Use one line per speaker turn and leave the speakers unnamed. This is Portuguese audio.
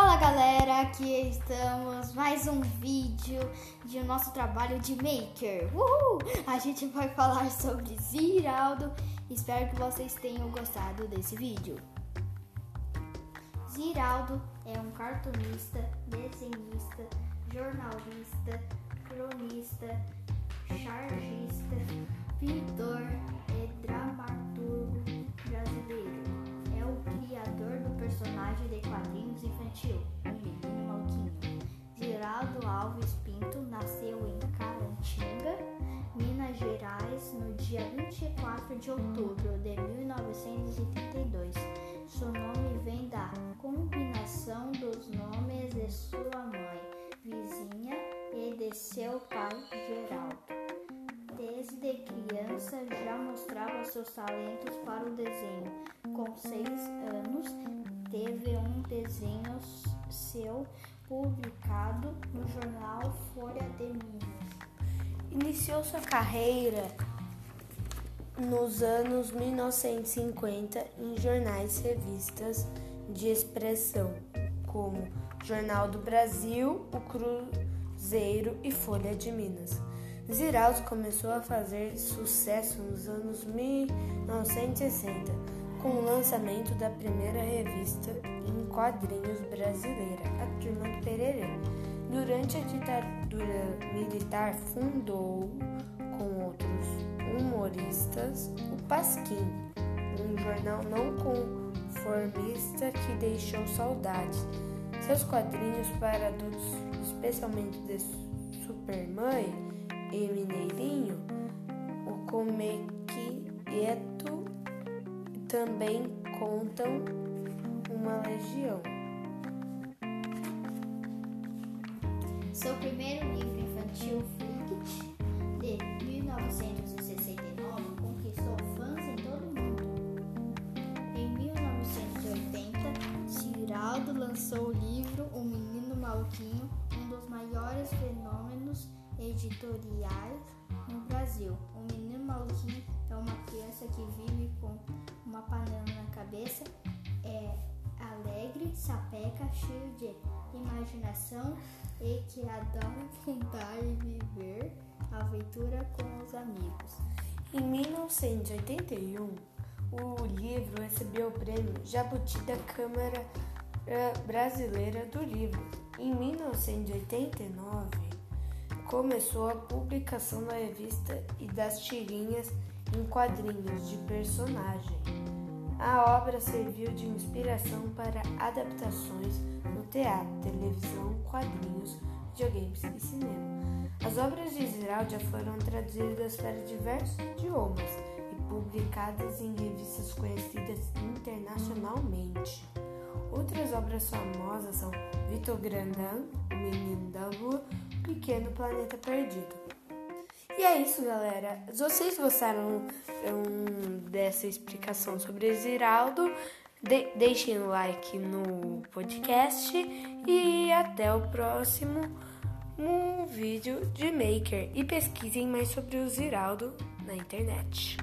Fala galera, aqui estamos mais um vídeo de nosso trabalho de maker. Uhul! A gente vai falar sobre Ziraldo. Espero que vocês tenham gostado desse vídeo. Ziraldo é um cartunista, desenhista, jornalista, cronista, chargista, pintor personagem de quadrinhos infantil, o Menino Malquinho. Ziraldo Alves Pinto nasceu em Carantinga, Minas Gerais, no dia 24 de outubro de 1932. Seu nome vem da combinação dos nomes de sua mãe, vizinha, e de seu pai, Geraldo. Desde criança já mostrava seus talentos para o desenho. Com seis anos, teve um desenho seu publicado no jornal Folha de Minas.
Iniciou sua carreira nos anos 1950 em jornais e revistas de expressão, como Jornal do Brasil, O Cruzeiro e Folha de Minas. Ziraldo começou a fazer sucesso nos anos 1960 com o lançamento da primeira revista em quadrinhos brasileira, A Turma Pererê. Durante a ditadura militar, fundou com outros humoristas o Pasquim, um jornal não conformista que deixou saudades. Seus quadrinhos para adultos, especialmente de Supermãe e Mineirinho, o Comequieto, também contam uma legião.
Seu primeiro livro infantil, Flickit, de 1969, conquistou fãs em todo o mundo. Em 1980, Giraldo lançou o livro O Menino Malquinho, um dos maiores fenômenos editoriais no Brasil. O Menino Malquinho é uma criança que vive cabeça, é alegre, sapeca, cheio de imaginação e que adora contar e viver aventura com os amigos.
Em 1981, o livro recebeu o prêmio Jabuti da Câmara eh, Brasileira do Livro. Em 1989, começou a publicação da revista e das tirinhas em quadrinhos de personagem. A obra serviu de inspiração para adaptações no teatro, televisão, quadrinhos, videogames e cinema. As obras de Ziraldo já foram traduzidas para diversos idiomas e publicadas em revistas conhecidas internacionalmente. Outras obras famosas são Vitor Grandin, O Menino da Lua, Pequeno Planeta Perdido. E é isso, galera. Se vocês gostaram dessa explicação sobre Ziraldo, de deixem o like no podcast e até o próximo um vídeo de Maker. E pesquisem mais sobre o Ziraldo na internet.